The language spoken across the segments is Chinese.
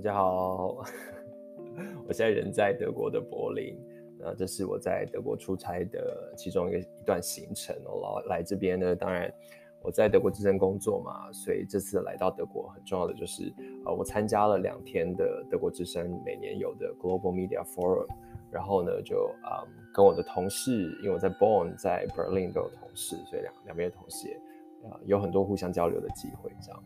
大家好，我现在人在德国的柏林，那这是我在德国出差的其中一个一段行程。哦来这边呢，当然我在德国之声工作嘛，所以这次来到德国很重要的就是，呃，我参加了两天的德国之声每年有的 Global Media Forum，然后呢就啊、嗯、跟我的同事，因为我在 Bonn 在 Berlin 都有同事，所以两两边的同事、呃、有很多互相交流的机会，这样，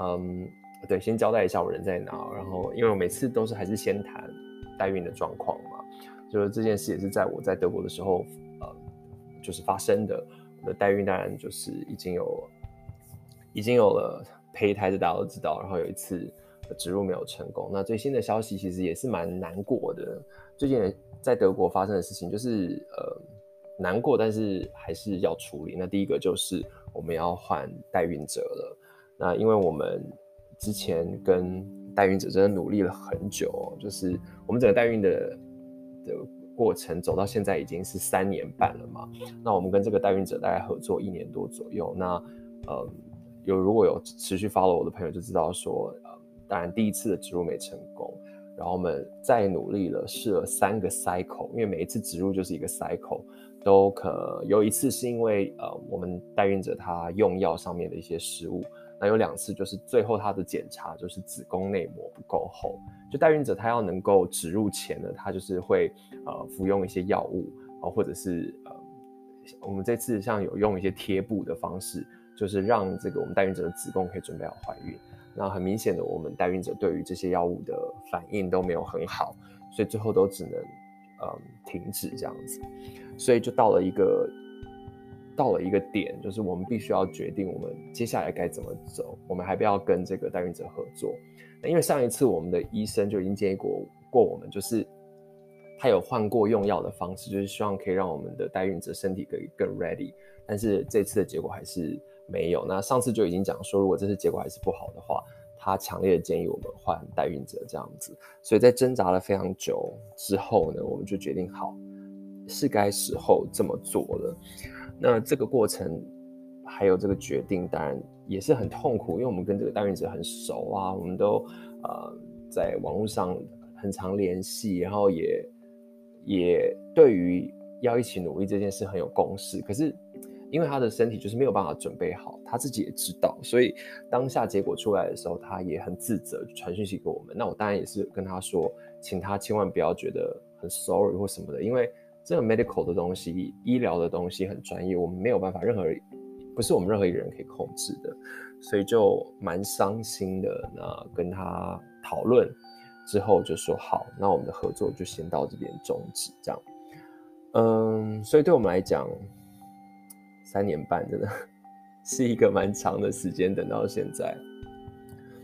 嗯。对，先交代一下我人在哪，然后因为我每次都是还是先谈代孕的状况嘛，就是这件事也是在我在德国的时候，呃，就是发生的。我的代孕当然就是已经有已经有了胚胎，这大家都知道。然后有一次植入没有成功，那最新的消息其实也是蛮难过的。最近在德国发生的事情就是呃难过，但是还是要处理。那第一个就是我们要换代孕者了，那因为我们。之前跟代孕者真的努力了很久，就是我们整个代孕的的过程走到现在已经是三年半了嘛。那我们跟这个代孕者大概合作一年多左右。那呃，有如果有持续 follow 我的朋友就知道说，呃，当然第一次的植入没成功，然后我们再努力了试了三个 cycle，因为每一次植入就是一个 cycle，都可有一次是因为呃我们代孕者他用药上面的一些失误。那有两次，就是最后他的检查就是子宫内膜不够厚，就代孕者他要能够植入前呢，他就是会呃服用一些药物啊，或者是呃我们这次像有用一些贴布的方式，就是让这个我们代孕者的子宫可以准备好怀孕。那很明显的，我们代孕者对于这些药物的反应都没有很好，所以最后都只能呃停止这样子，所以就到了一个。到了一个点，就是我们必须要决定我们接下来该怎么走。我们还不要跟这个代孕者合作。因为上一次我们的医生就已经建议过过我们，就是他有换过用药的方式，就是希望可以让我们的代孕者身体可以更 ready。但是这次的结果还是没有。那上次就已经讲说，如果这次结果还是不好的话，他强烈建议我们换代孕者这样子。所以在挣扎了非常久之后呢，我们就决定好，是该时候这么做了。那这个过程还有这个决定，当然也是很痛苦，因为我们跟这个代孕者很熟啊，我们都呃在网络上很常联系，然后也也对于要一起努力这件事很有共识。可是因为他的身体就是没有办法准备好，他自己也知道，所以当下结果出来的时候，他也很自责，传讯息给我们。那我当然也是跟他说，请他千万不要觉得很 sorry 或什么的，因为。这个 medical 的东西，医疗的东西很专业，我们没有办法，任何不是我们任何一个人可以控制的，所以就蛮伤心的。那跟他讨论之后，就说好，那我们的合作就先到这边终止，这样。嗯，所以对我们来讲，三年半真的 是一个蛮长的时间，等到现在，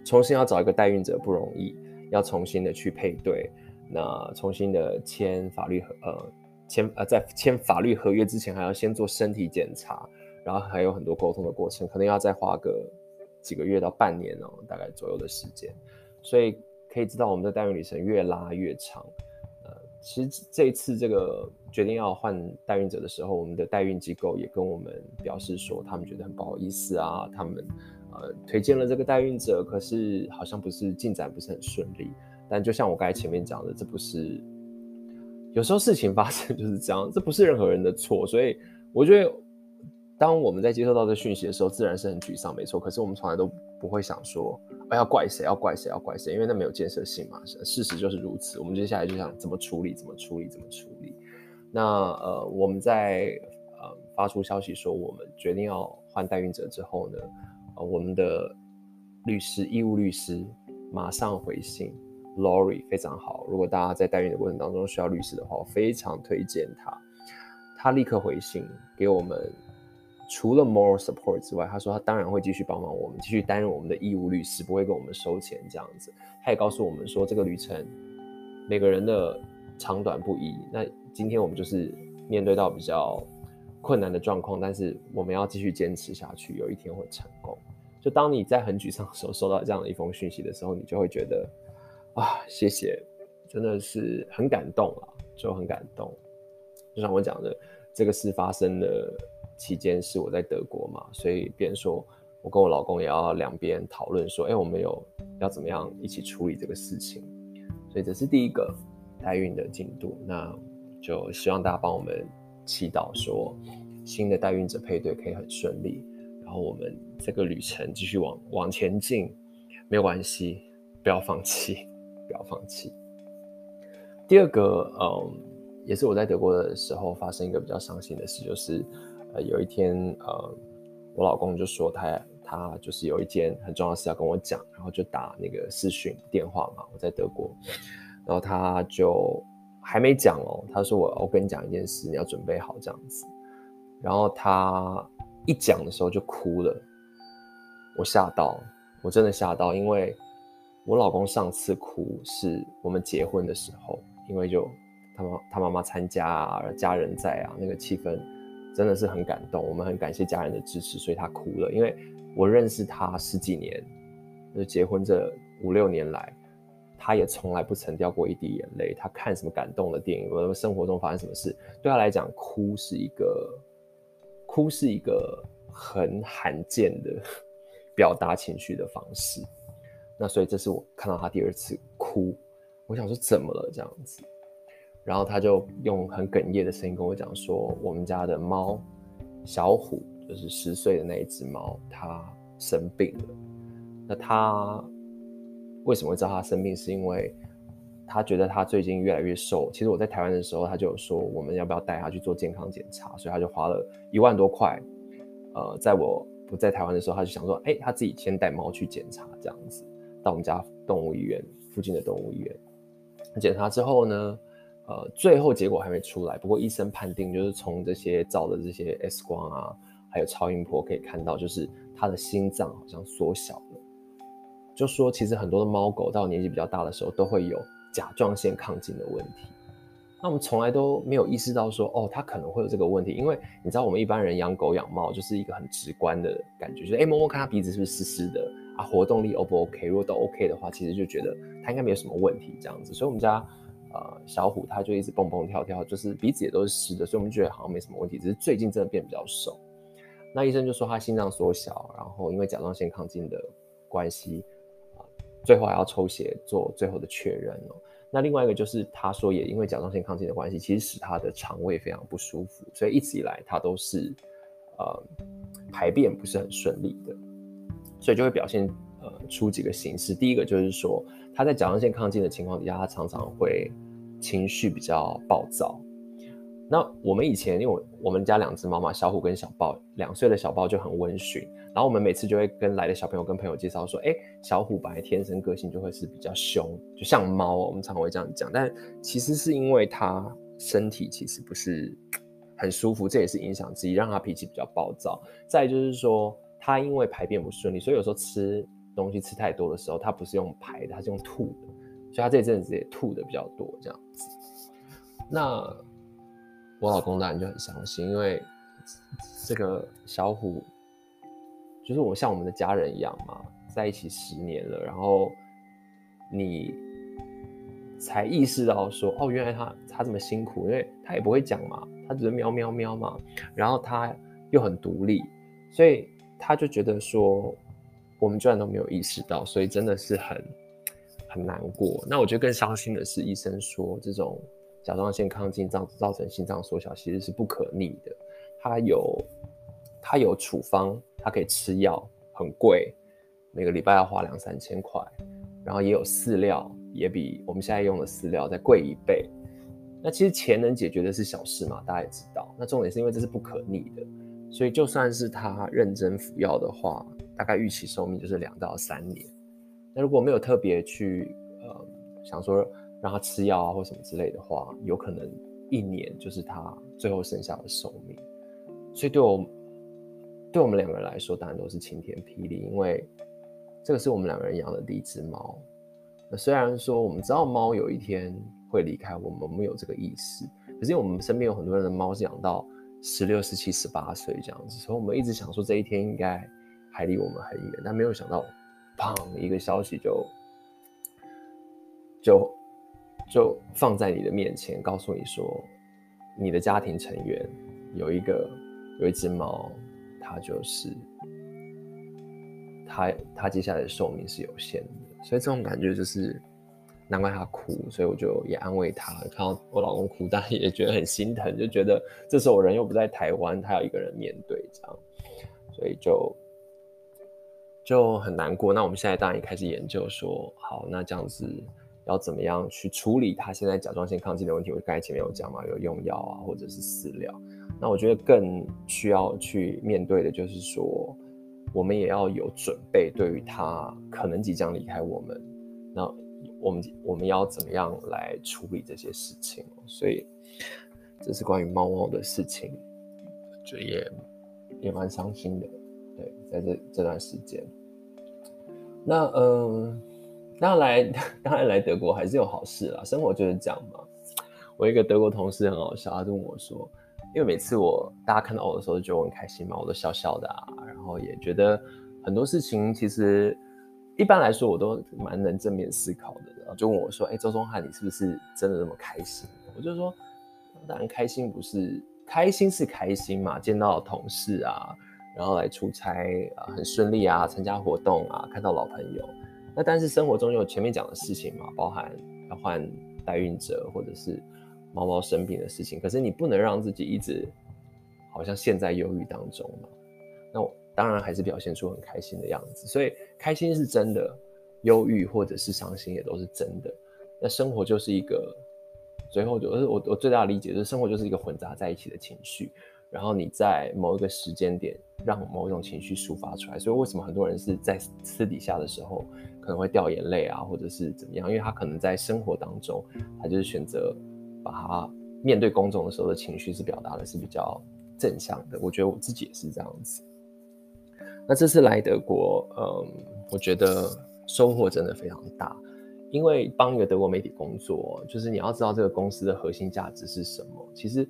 重新要找一个代孕者不容易，要重新的去配对，那重新的签法律呃。签呃，在签法律合约之前，还要先做身体检查，然后还有很多沟通的过程，可能要再花个几个月到半年哦，大概左右的时间。所以可以知道，我们的代孕旅程越拉越长。呃，其实这一次这个决定要换代孕者的时候，我们的代孕机构也跟我们表示说，他们觉得很不好意思啊，他们呃推荐了这个代孕者，可是好像不是进展不是很顺利。但就像我刚才前面讲的，这不是。有时候事情发生就是这样，这不是任何人的错，所以我觉得，当我们在接收到这讯息的时候，自然是很沮丧，没错。可是我们从来都不会想说，哎，要怪谁，要怪谁，要怪谁，因为那没有建设性嘛。事实就是如此。我们接下来就想怎么处理，怎么处理，怎么处理。那呃，我们在呃发出消息说我们决定要换代孕者之后呢，呃，我们的律师，义务律师马上回信。Lori 非常好，如果大家在代孕的过程当中需要律师的话，我非常推荐他。他立刻回信给我们，除了 moral support 之外，他说他当然会继续帮忙我们，继续担任我们的义务律师，不会跟我们收钱这样子。他也告诉我们说，这个旅程每个人的长短不一。那今天我们就是面对到比较困难的状况，但是我们要继续坚持下去，有一天会成功。就当你在很沮丧的时候收到这样的一封讯息的时候，你就会觉得。啊，谢谢，真的是很感动啊，就很感动。就像我讲的，这个事发生的期间是我在德国嘛，所以别人说我跟我老公也要两边讨论说，哎，我们有要怎么样一起处理这个事情。所以这是第一个代孕的进度，那就希望大家帮我们祈祷说，新的代孕者配对可以很顺利，然后我们这个旅程继续往往前进，没有关系，不要放弃，不要放弃。第二个，嗯，也是我在德国的时候发生一个比较伤心的事，就是，呃，有一天，呃，我老公就说他他就是有一件很重要的事要跟我讲，然后就打那个视讯电话嘛，我在德国，然后他就还没讲哦，他说我我跟你讲一件事，你要准备好这样子。然后他一讲的时候就哭了，我吓到，我真的吓到，因为我老公上次哭是我们结婚的时候，因为就他妈他妈妈参加啊，家人在啊，那个气氛真的是很感动，我们很感谢家人的支持，所以他哭了。因为我认识他十几年，就结婚这五六年来，他也从来不曾掉过一滴眼泪。他看什么感动的电影，我生活中发生什么事，对他来讲，哭是一个。哭是一个很罕见的 表达情绪的方式，那所以这是我看到他第二次哭，我想说怎么了这样子，然后他就用很哽咽的声音跟我讲说，我们家的猫小虎就是十岁的那一只猫，它生病了。那他为什么会知道它生病？是因为他觉得他最近越来越瘦。其实我在台湾的时候，他就有说我们要不要带他去做健康检查，所以他就花了一万多块。呃，在我不在台湾的时候，他就想说，哎、他自己先带猫去检查，这样子到我们家动物医院附近的动物医院检查之后呢，呃，最后结果还没出来，不过医生判定就是从这些照的这些 X 光啊，还有超音波可以看到，就是他的心脏好像缩小了。就说其实很多的猫狗到年纪比较大的时候都会有。甲状腺亢进的问题，那我们从来都没有意识到说，哦，它可能会有这个问题，因为你知道，我们一般人养狗养猫就是一个很直观的感觉，就是哎，摸摸看它鼻子是不是湿湿的啊，活动力 O 不 OK？如果都 OK 的话，其实就觉得他应该没有什么问题这样子。所以，我们家呃小虎他就一直蹦蹦跳跳，就是鼻子也都是湿的，所以我们觉得好像没什么问题，只是最近真的变比较瘦。那医生就说他心脏缩小，然后因为甲状腺亢进的关系啊。最后还要抽血做最后的确认哦。那另外一个就是，他说也因为甲状腺亢进的关系，其实使他的肠胃非常不舒服，所以一直以来他都是呃排便不是很顺利的，所以就会表现呃出几个形式。第一个就是说他在甲状腺亢进的情况底下，他常常会情绪比较暴躁。那我们以前因为我们家两只猫嘛，小虎跟小豹，两岁的小豹就很温驯。然后我们每次就会跟来的小朋友跟朋友介绍说，哎，小虎本来天生个性就会是比较凶，就像猫，我们常常会这样讲。但其实是因为它身体其实不是很舒服，这也是影响之一，让它脾气比较暴躁。再就是说，他因为排便不顺利，所以有时候吃东西吃太多的时候，他不是用排的，他是用吐的，所以他这阵子也吐的比较多这样子。那我老公当然就很伤心，因为这个小虎。就是我像我们的家人一样嘛，在一起十年了，然后你才意识到说，哦，原来他他这么辛苦，因为他也不会讲嘛，他只是喵喵喵嘛，然后他又很独立，所以他就觉得说，我们居然都没有意识到，所以真的是很很难过。那我觉得更伤心的是，医生说这种甲状腺亢进造造成心脏缩小，其实是不可逆的，他有他有处方。它可以吃药，很贵，每个礼拜要花两三千块，然后也有饲料，也比我们现在用的饲料再贵一倍。那其实钱能解决的是小事嘛，大家也知道。那重点是因为这是不可逆的，所以就算是他认真服药的话，大概预期寿命就是两到三年。那如果没有特别去呃想说让他吃药啊或什么之类的话，有可能一年就是他最后剩下的寿命。所以对我。对我们两个人来说，当然都是晴天霹雳，因为这个是我们两个人养的第一只猫。那虽然说我们知道猫有一天会离开我们，我们有这个意识，可是因为我们身边有很多人的猫是养到十六、十七、十八岁这样子，所以我们一直想说这一天应该还离我们很远，但没有想到，砰，一个消息就就就放在你的面前，告诉你说，你的家庭成员有一个有一只猫。它就是它它接下来的寿命是有限的，所以这种感觉就是难怪他哭，所以我就也安慰他，看到我老公哭，但也觉得很心疼，就觉得这时候我人又不在台湾，他要一个人面对这样，所以就就很难过。那我们现在当然也开始研究说，好，那这样子要怎么样去处理他现在甲状腺亢进的问题？我刚才前面有讲嘛，有用药啊，或者是饲料。那我觉得更需要去面对的就是说，我们也要有准备，对于他可能即将离开我们，那我们我们要怎么样来处理这些事情？所以这是关于猫猫的事情，就也也蛮伤心的。对，在这这段时间，那嗯，当然来当然来德国还是有好事啦，生活就是这样嘛。我一个德国同事很好笑，他就问我说。因为每次我大家看到我的时候，就觉得我很开心嘛，我都笑笑的啊，然后也觉得很多事情其实一般来说我都蛮能正面思考的。然后就问我说：“哎，周宗翰，你是不是真的那么开心？”我就说：“当然开心，不是开心是开心嘛，见到同事啊，然后来出差啊，很顺利啊，参加活动啊，看到老朋友。那但是生活中有前面讲的事情嘛，包含要换代孕者或者是。”猫猫生病的事情，可是你不能让自己一直好像陷在忧郁当中嘛。那我当然还是表现出很开心的样子，所以开心是真的，忧郁或者是伤心也都是真的。那生活就是一个，最后就是我我最大的理解就是生活就是一个混杂在一起的情绪，然后你在某一个时间点让某一种情绪抒发出来。所以为什么很多人是在私底下的时候可能会掉眼泪啊，或者是怎么样？因为他可能在生活当中，他就是选择。把他面对公众的时候的情绪是表达的是比较正向的，我觉得我自己也是这样子。那这次来德国，嗯，我觉得收获真的非常大，因为帮一个德国媒体工作，就是你要知道这个公司的核心价值是什么。其实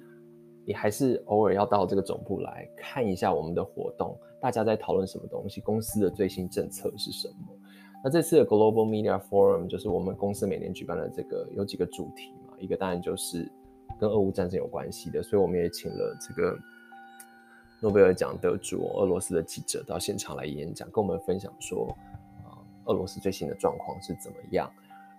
你还是偶尔要到这个总部来看一下我们的活动，大家在讨论什么东西，公司的最新政策是什么。那这次的 Global Media Forum 就是我们公司每年举办的这个有几个主题嘛。一个当然就是跟俄乌战争有关系的，所以我们也请了这个诺贝尔奖得主俄罗斯的记者到现场来演讲，跟我们分享说，俄罗斯最新的状况是怎么样，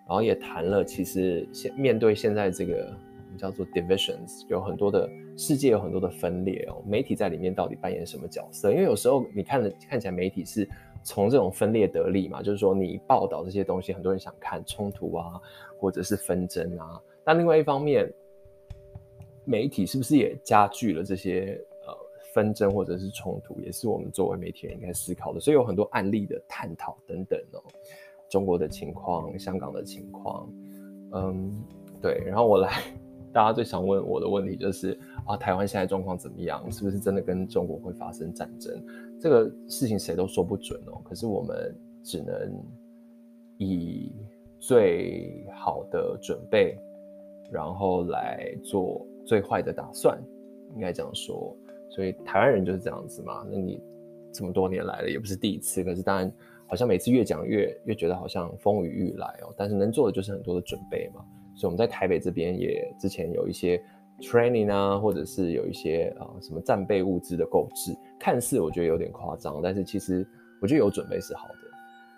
然后也谈了其实现面对现在这个我们叫做 divisions，有很多的世界有很多的分裂哦，媒体在里面到底扮演什么角色？因为有时候你看的看起来媒体是从这种分裂得利嘛，就是说你报道这些东西，很多人想看冲突啊，或者是纷争啊。但另外一方面，媒体是不是也加剧了这些纷争或者是冲突？也是我们作为媒体人应该思考的。所以有很多案例的探讨等等哦，中国的情况、香港的情况，嗯，对。然后我来，大家最想问我的问题就是啊，台湾现在状况怎么样？是不是真的跟中国会发生战争？这个事情谁都说不准哦。可是我们只能以最好的准备。然后来做最坏的打算，应该这样说。所以台湾人就是这样子嘛。那你这么多年来了，也不是第一次。可是当然，好像每次越讲越越觉得好像风雨欲来哦。但是能做的就是很多的准备嘛。所以我们在台北这边也之前有一些 training 啊，或者是有一些啊什么战备物资的购置，看似我觉得有点夸张，但是其实我觉得有准备是好的。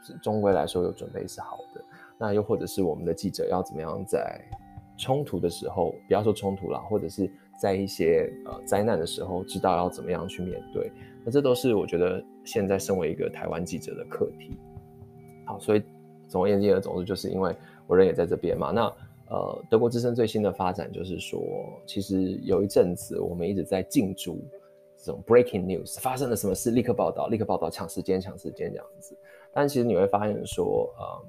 是终归来说有准备是好的。那又或者是我们的记者要怎么样在冲突的时候，不要说冲突啦，或者是在一些呃灾难的时候，知道要怎么样去面对，那这都是我觉得现在身为一个台湾记者的课题。好，所以总而言之的总之，就是因为我人也在这边嘛。那呃，德国之声最新的发展就是说，其实有一阵子我们一直在进驻这种 breaking news，发生了什么事，立刻报道，立刻报道，抢时间，抢时间这样子。但其实你会发现说，呃，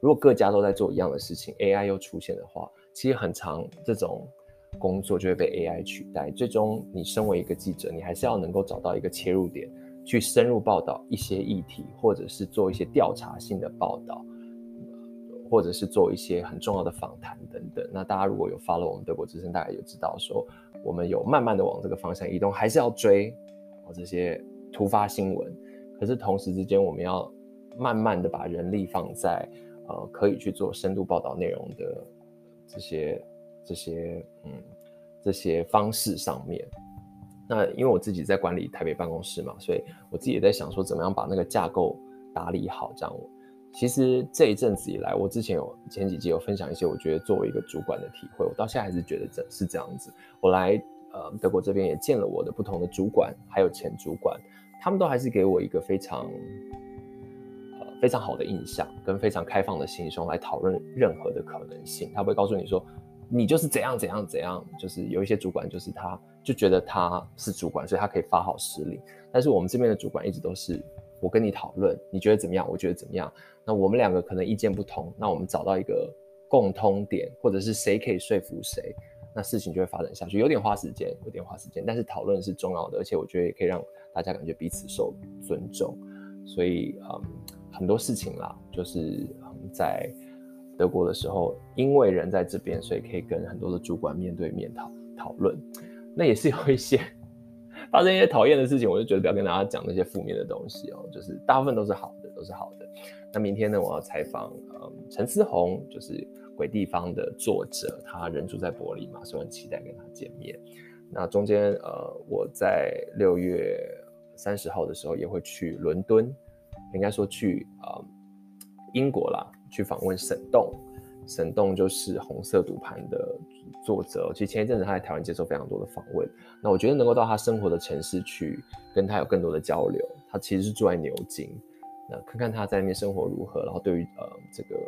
如果各家都在做一样的事情，AI 又出现的话。其实很长，这种工作就会被 AI 取代。最终，你身为一个记者，你还是要能够找到一个切入点，去深入报道一些议题，或者是做一些调查性的报道，或者是做一些很重要的访谈等等。那大家如果有 follow 我们德国之声，大概就知道说，我们有慢慢的往这个方向移动，还是要追这些突发新闻。可是同时之间，我们要慢慢的把人力放在呃可以去做深度报道内容的。这些这些嗯这些方式上面，那因为我自己在管理台北办公室嘛，所以我自己也在想说，怎么样把那个架构打理好这样。其实这一阵子以来，我之前有前几集有分享一些，我觉得作为一个主管的体会，我到现在还是觉得这是这样子。我来呃德国这边也见了我的不同的主管，还有前主管，他们都还是给我一个非常呃非常好的印象，跟非常开放的心胸来讨论任何的可能性。他会告诉你说你就是怎样怎样怎样，就是有一些主管就是他就觉得他是主管，所以他可以发号施令。但是我们这边的主管一直都是。我跟你讨论，你觉得怎么样？我觉得怎么样？那我们两个可能意见不同，那我们找到一个共通点，或者是谁可以说服谁，那事情就会发展下去。有点花时间，有点花时间，但是讨论是重要的，而且我觉得也可以让大家感觉彼此受尊重。所以，嗯，很多事情啦，就是，在德国的时候，因为人在这边，所以可以跟很多的主管面对面讨讨论。那也是有一些。发生一些讨厌的事情，我就觉得不要跟大家讲那些负面的东西哦，就是大部分都是好的，都是好的。那明天呢，我要采访嗯陈思宏，就是《鬼地方》的作者，他人住在柏林嘛，所以很期待跟他见面。那中间呃，我在六月三十号的时候也会去伦敦，应该说去啊、呃、英国啦，去访问沈栋。沈栋就是红色赌盘的作者，其实前一阵子他在台湾接受非常多的访问。那我觉得能够到他生活的城市去跟他有更多的交流，他其实是住在牛津，那看看他在那边生活如何，然后对于呃这个、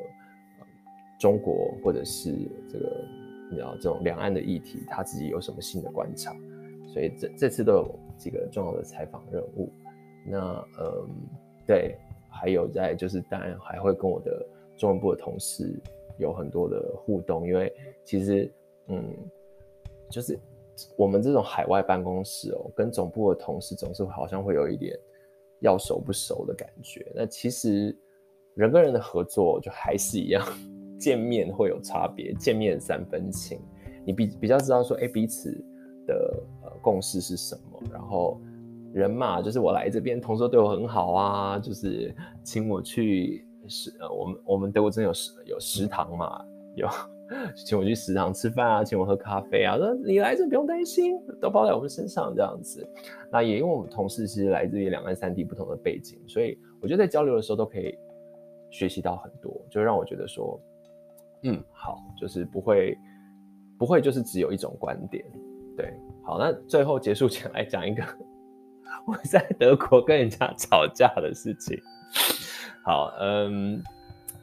中国或者是这个你知道这种两岸的议题，他自己有什么新的观察。所以这这次都有几个重要的采访任务。那嗯对，还有在就是当然还会跟我的中文部的同事。有很多的互动，因为其实，嗯，就是我们这种海外办公室哦，跟总部的同事总是好像会有一点要熟不熟的感觉。那其实人跟人的合作就还是一样，见面会有差别，见面三分情，你比比较知道说，哎，彼此的呃共识是什么。然后人嘛，就是我来这边，同事对我很好啊，就是请我去。是呃，我们我们德国真的有食有食堂嘛？有请我去食堂吃饭啊，请我喝咖啡啊，说你来这不用担心，都包在我们身上这样子。那也因为我们同事是来自于两岸三地不同的背景，所以我觉得在交流的时候都可以学习到很多，就让我觉得说，嗯，好，就是不会不会就是只有一种观点。对，好，那最后结束前来讲一个 我在德国跟人家吵架的事情。好，嗯，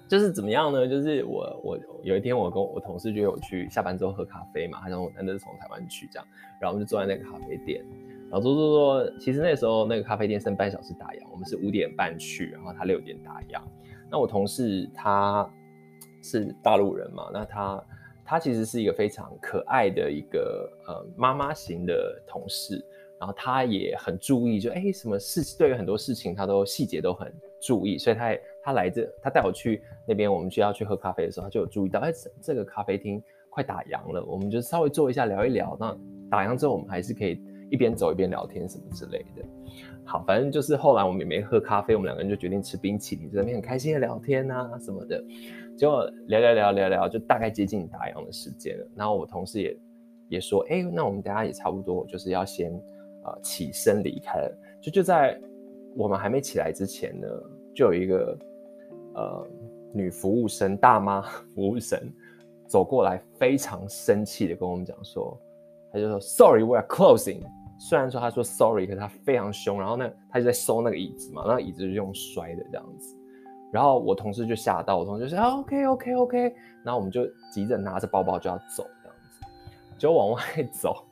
就是怎么样呢？就是我我有一天我跟我同事约我去下班之后喝咖啡嘛，他说我难得是从台湾去这样，然后我们就坐在那个咖啡店，然后坐坐坐，其实那时候那个咖啡店剩半小时打烊，我们是五点半去，然后他六点打烊。那我同事他是大陆人嘛，那他他其实是一个非常可爱的一个呃妈妈型的同事。然后他也很注意，就哎，什么事对于很多事情他都细节都很注意，所以他也他来这，他带我去那边，我们就要去喝咖啡的时候，他就有注意到，哎，这个咖啡厅快打烊了，我们就稍微坐一下聊一聊。那打烊之后，我们还是可以一边走一边聊天什么之类的。好，反正就是后来我们也没喝咖啡，我们两个人就决定吃冰淇淋，在那边很开心的聊天啊什么的。结果聊聊聊聊聊，就大概接近打烊的时间了。然后我同事也也说，哎，那我们等下也差不多，就是要先。呃，起身离开了，就就在我们还没起来之前呢，就有一个呃女服务生，大妈服务生走过来，非常生气的跟我们讲说，他就说 Sorry，we are closing。虽然说他说 Sorry，可是他非常凶，然后呢，他就在收那个椅子嘛，那椅子就用摔的这样子，然后我同事就吓到，我同事就说 OK OK OK，然后我们就急着拿着包包就要走这样子，就往外走。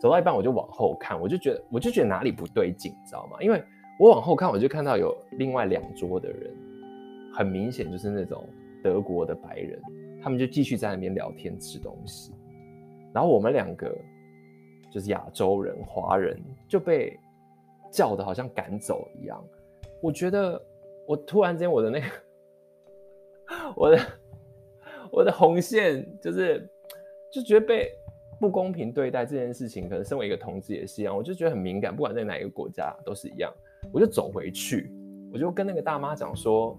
走到一半，我就往后看，我就觉得，我就觉得哪里不对劲，你知道吗？因为我往后看，我就看到有另外两桌的人，很明显就是那种德国的白人，他们就继续在那边聊天吃东西，然后我们两个就是亚洲人、华人就被叫的好像赶走一样。我觉得我突然间我的那个我的我的红线就是就觉得被。不公平对待这件事情，可能身为一个同志也是一样，我就觉得很敏感，不管在哪一个国家都是一样。我就走回去，我就跟那个大妈讲说：“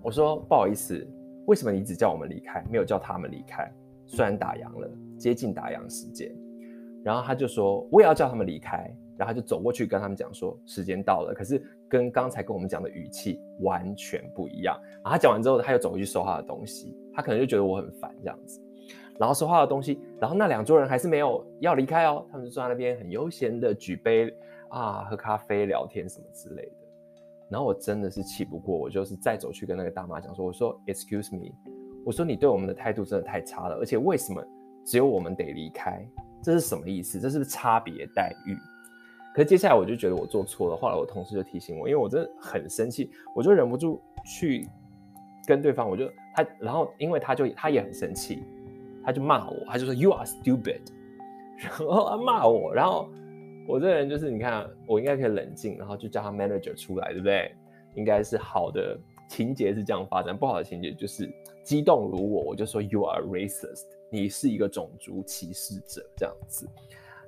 我说不好意思，为什么你只叫我们离开，没有叫他们离开？虽然打烊了，接近打烊时间。”然后他就说：“我也要叫他们离开。”然后他就走过去跟他们讲说：“时间到了。”可是跟刚才跟我们讲的语气完全不一样。然后他讲完之后，他又走回去收他的东西，他可能就觉得我很烦这样子。然后说话的东西，然后那两桌人还是没有要离开哦，他们就坐在那边很悠闲的举杯啊，喝咖啡、聊天什么之类的。然后我真的是气不过，我就是再走去跟那个大妈讲说：“我说，Excuse me，我说你对我们的态度真的太差了，而且为什么只有我们得离开？这是什么意思？这是差别待遇？”可是接下来我就觉得我做错了，后来我同事就提醒我，因为我真的很生气，我就忍不住去跟对方，我就他，然后因为他就他也很生气，他就骂我，他就说 “You are stupid”，然后他骂我，然后。我这个人就是，你看，我应该可以冷静，然后就叫他 manager 出来，对不对？应该是好的情节是这样发展，不好的情节就是激动如我，我就说 you are racist，你是一个种族歧视者这样子。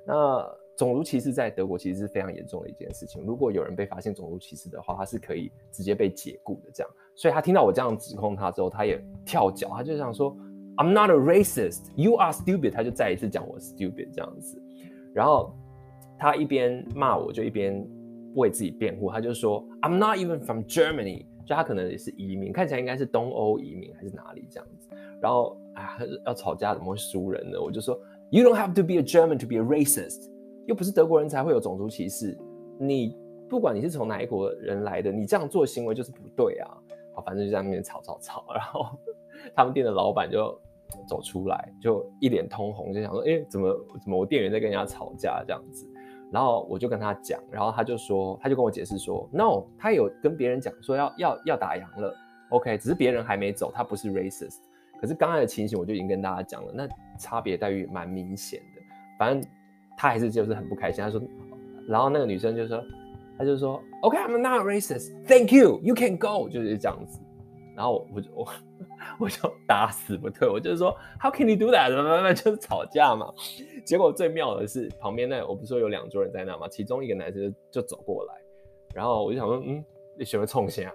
那种族歧视在德国其实是非常严重的一件事情，如果有人被发现种族歧视的话，他是可以直接被解雇的这样。所以他听到我这样指控他之后，他也跳脚，他就想说 I'm not a racist，you are stupid，他就再一次讲我 stupid 这样子，然后。他一边骂我，就一边为自己辩护。他就说：“I'm not even from Germany。”就他可能也是移民，看起来应该是东欧移民还是哪里这样子。然后啊，要吵架怎么会输人呢？我就说：“You don't have to be a German to be a racist。”又不是德国人才会有种族歧视。你不管你是从哪一国人来的，你这样做行为就是不对啊。好，反正就在那边吵吵吵。然后 他们店的老板就走出来，就一脸通红，就想说：“哎，怎么怎么我店员在跟人家吵架这样子？”然后我就跟他讲，然后他就说，他就跟我解释说，no，他有跟别人讲说要要要打烊了，OK，只是别人还没走，他不是 racist。可是刚才的情形我就已经跟大家讲了，那差别待遇蛮明显的。反正他还是就是很不开心，他说，然后那个女生就说，他就说，OK，I'm not racist，Thank you，You can go，就是这样子。然后我就我 我就打死不退，我就是说 How can you do that？那就是吵架嘛。结果最妙的是旁边那我不是说有两桌人在那嘛，其中一个男生就走过来，然后我就想说嗯，你喜欢冲线啊？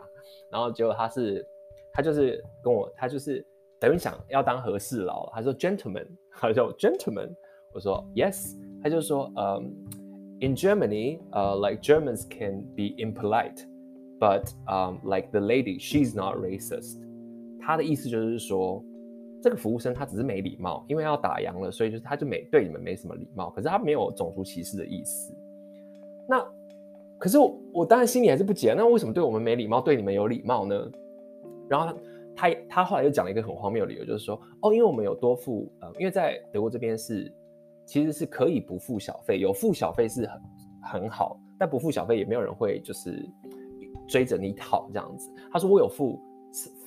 然后结果他是他就是跟我他就是等于想要当和事佬，他说 Gentlemen，他说 Gentlemen，我说 Yes，他就说嗯、um,，In Germany，呃、，like Germans can be impolite。But um, like the lady, she's not racist. 他的意思就是说，这个服务生他只是没礼貌，因为要打烊了，所以就是他就没对你们没什么礼貌。可是他没有种族歧视的意思。那可是我我当然心里还是不解，那为什么对我们没礼貌，对你们有礼貌呢？然后他他，后来又讲了一个很荒谬的理由，就是说哦，因为我们有多付呃，因为在德国这边是其实是可以不付小费，有付小费是很很好，但不付小费也没有人会就是。追着你讨这样子，他说我有付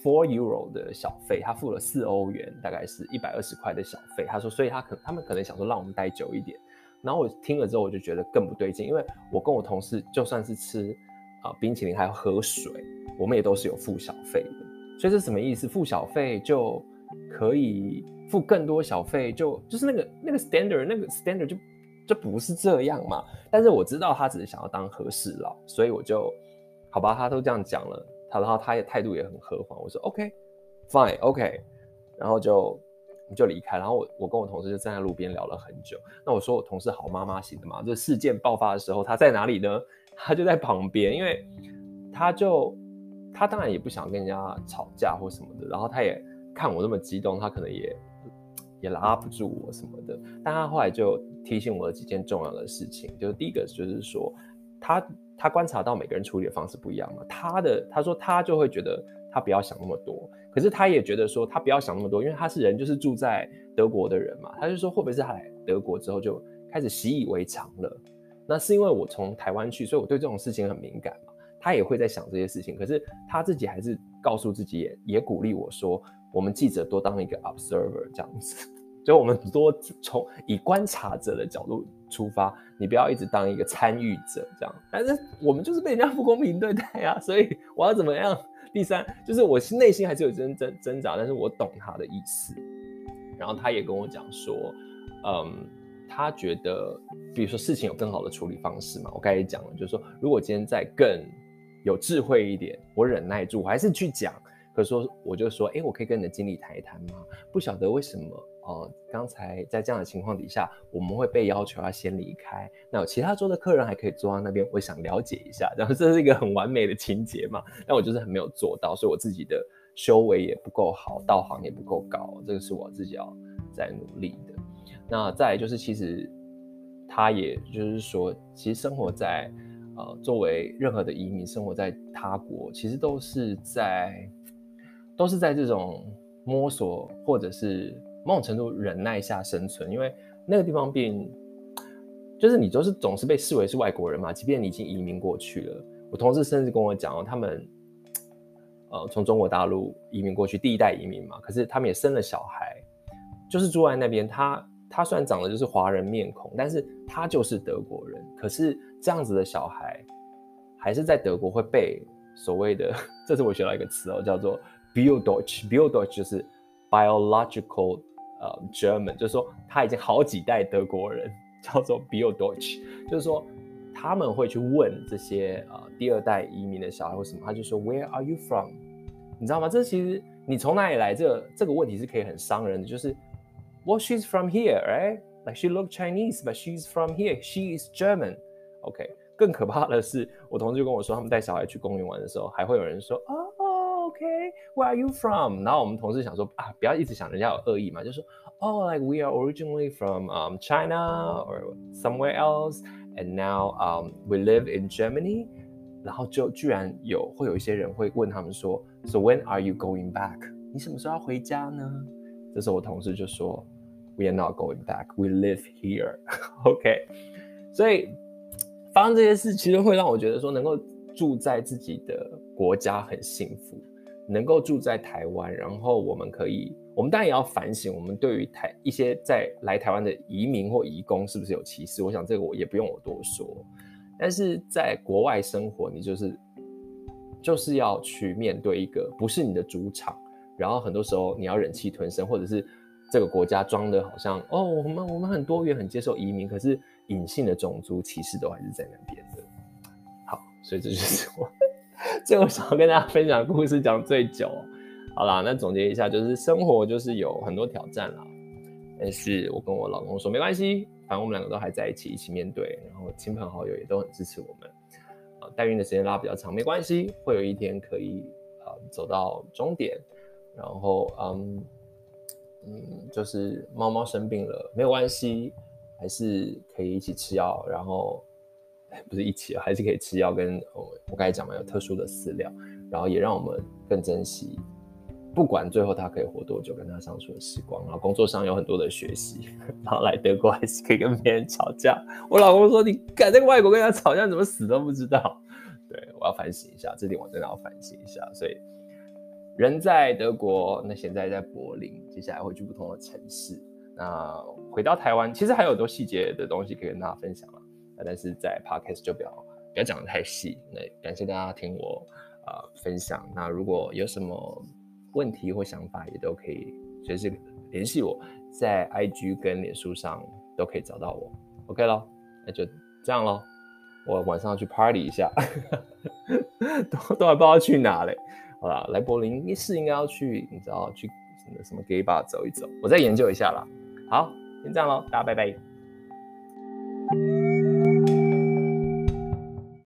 four euro 的小费，他付了四欧元，大概是一百二十块的小费。他说，所以他可他们可能想说让我们待久一点。然后我听了之后，我就觉得更不对劲，因为我跟我同事就算是吃啊、冰淇淋还有喝水，我们也都是有付小费的。所以这什么意思？付小费就可以付更多小费，就就是那个那个 standard 那个 standard 就就不是这样嘛。但是我知道他只是想要当和事佬，所以我就。好吧，他都这样讲了，他然后他也态度也很和缓。我说 OK，Fine，OK，、然后就就离开。然后我我跟我同事就站在路边聊了很久。那我说我同事好妈妈型的嘛，这事件爆发的时候他在哪里呢？他就在旁边，因为他就他当然也不想跟人家吵架或什么的。然后他也看我那么激动，他可能也也拉不住我什么的。但他后来就提醒我了几件重要的事情，就是第一个就是说他。他观察到每个人处理的方式不一样嘛，他的他说他就会觉得他不要想那么多，可是他也觉得说他不要想那么多，因为他是人就是住在德国的人嘛，他就说会不会是他来德国之后就开始习以为常了？那是因为我从台湾去，所以我对这种事情很敏感嘛，他也会在想这些事情，可是他自己还是告诉自己也也鼓励我说，我们记者多当一个 observer 这样子。所以我们多从以观察者的角度出发，你不要一直当一个参与者这样。但是我们就是被人家不公平对待啊，所以我要怎么样？第三就是我内心还是有挣挣挣扎，但是我懂他的意思。然后他也跟我讲说，嗯，他觉得比如说事情有更好的处理方式嘛。我刚才也讲了，就是说如果今天再更有智慧一点，我忍耐住，我还是去讲。可是说我就说，哎，我可以跟你的经理谈一谈吗？不晓得为什么。呃，刚才在这样的情况底下，我们会被要求要先离开。那有其他桌的客人还可以坐在那边，我想了解一下，然后这是一个很完美的情节嘛？但我就是很没有做到，所以我自己的修为也不够好，道行也不够高，这个是我自己要在努力的。那再就是，其实他也就是说，其实生活在呃，作为任何的移民，生活在他国，其实都是在都是在这种摸索或者是某种程度忍耐下生存，因为那个地方并就是你就是总是被视为是外国人嘛，即便你已经移民过去了。我同事甚至跟我讲哦，他们呃从中国大陆移民过去，第一代移民嘛，可是他们也生了小孩，就是住在那边，他。他虽然长得就是华人面孔，但是他就是德国人。可是这样子的小孩，还是在德国会被所谓的，这次我学到一个词哦，叫做 Biodeutsch。Biodeutsch 就是 biological 呃 German，就是说他已经好几代德国人，叫做 Biodeutsch，就是说他们会去问这些呃第二代移民的小孩或什么，他就说 Where are you from？你知道吗？这其实你从哪里来，这个这个问题是可以很伤人的，就是。Well, she's from here, right? Like she look Chinese, but she's from here. She is German. OK，更可怕的是，我同事就跟我说，他们带小孩去公园玩的时候，还会有人说，哦、oh,，OK，Where、okay. are you from？然后我们同事想说，啊，不要一直想人家有恶意嘛，就说，哦、oh,，like we are originally from um China or somewhere else, and now um we live in Germany。然后就居然有会有一些人会问他们说，So when are you going back？你什么时候要回家呢？这时候我同事就说：“We are not going back. We live here.” OK，所以发生这些事，其实会让我觉得说，能够住在自己的国家很幸福， 能够住在台湾，然后我们可以，我们当然也要反省，我们对于台一些在来台湾的移民或移工是不是有歧视？我想这个我也不用我多说。但是在国外生活，你就是就是要去面对一个不是你的主场。然后很多时候你要忍气吞声，或者是这个国家装的好像哦，我们我们很多元，很接受移民，可是隐性的种族歧视都还是在那边的。好，所以这就是我 最后想要跟大家分享故事，讲最久。好啦，那总结一下，就是生活就是有很多挑战啦。但是我跟我老公说没关系，反正我们两个都还在一起，一起面对，然后亲朋好友也都很支持我们。啊，代孕的时间拉比较长没关系，会有一天可以啊走到终点。然后，嗯嗯，就是猫猫生病了，没有关系，还是可以一起吃药。然后，不是一起，还是可以吃药，跟我我刚才讲嘛，有特殊的饲料，然后也让我们更珍惜，不管最后它可以活多久，跟它相处的时光。然后工作上有很多的学习，然后来德国还是可以跟别人吵架。我老公说：“你敢在外国跟人家吵架，怎么死都不知道。”对，我要反省一下，这点我真的要反省一下。所以。人在德国，那现在在柏林，接下来会去不同的城市。那回到台湾，其实还有很多细节的东西可以跟大家分享。但是在 podcast 就不要不要讲的太细。那感谢大家听我啊、分享。那如果有什么问题或想法，也都可以随时联系我，在 IG 跟脸书上都可以找到我。OK 咯，那就这样咯。我晚上要去 party 一下，都都还不知道去哪嘞。好啦，来柏林一是应该要去，你知道去什么什么 gay bar 走一走，我再研究一下啦。好，先这样喽，大家拜拜。